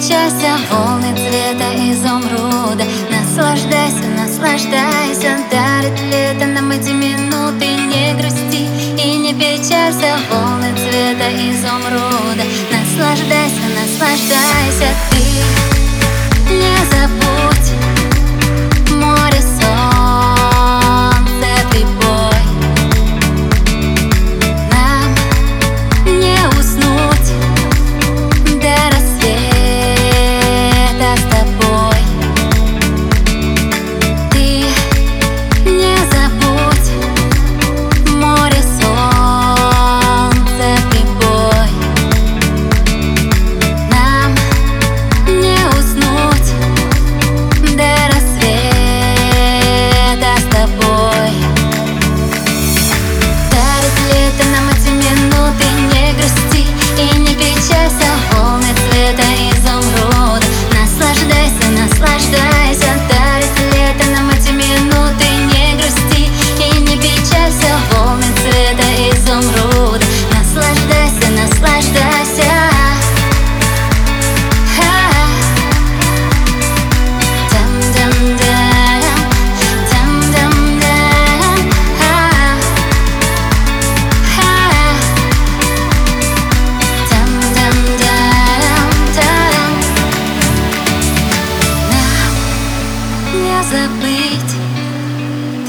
часа волны цвета изумруда. Наслаждайся, наслаждайся, дарит лето нам эти минуты. Не грусти и не печалься, волны цвета изумруда. Наслаждайся, наслаждайся,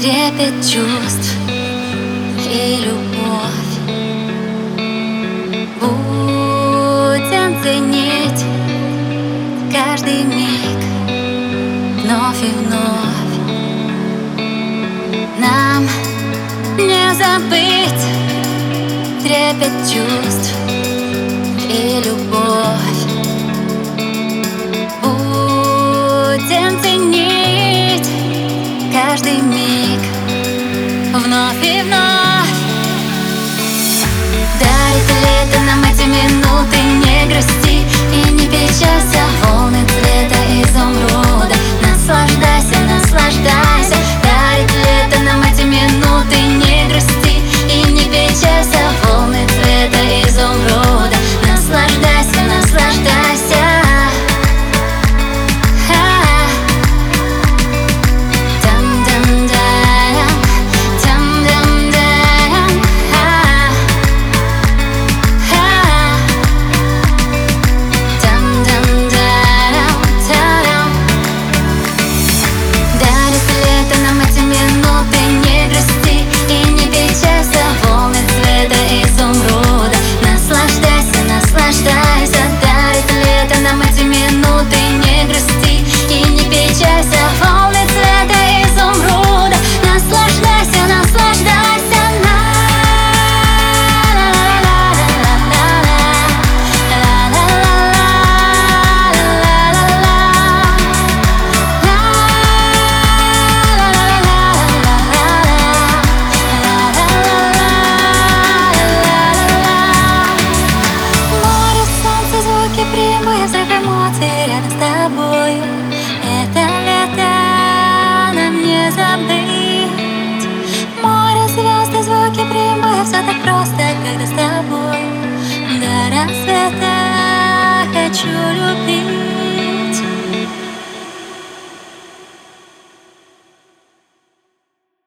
трепет чувств и любовь. Будем ценить каждый миг вновь и вновь. Нам не забыть трепет чувств и любовь. вновь и вновь Дарит лето нам эти минуты, не грусти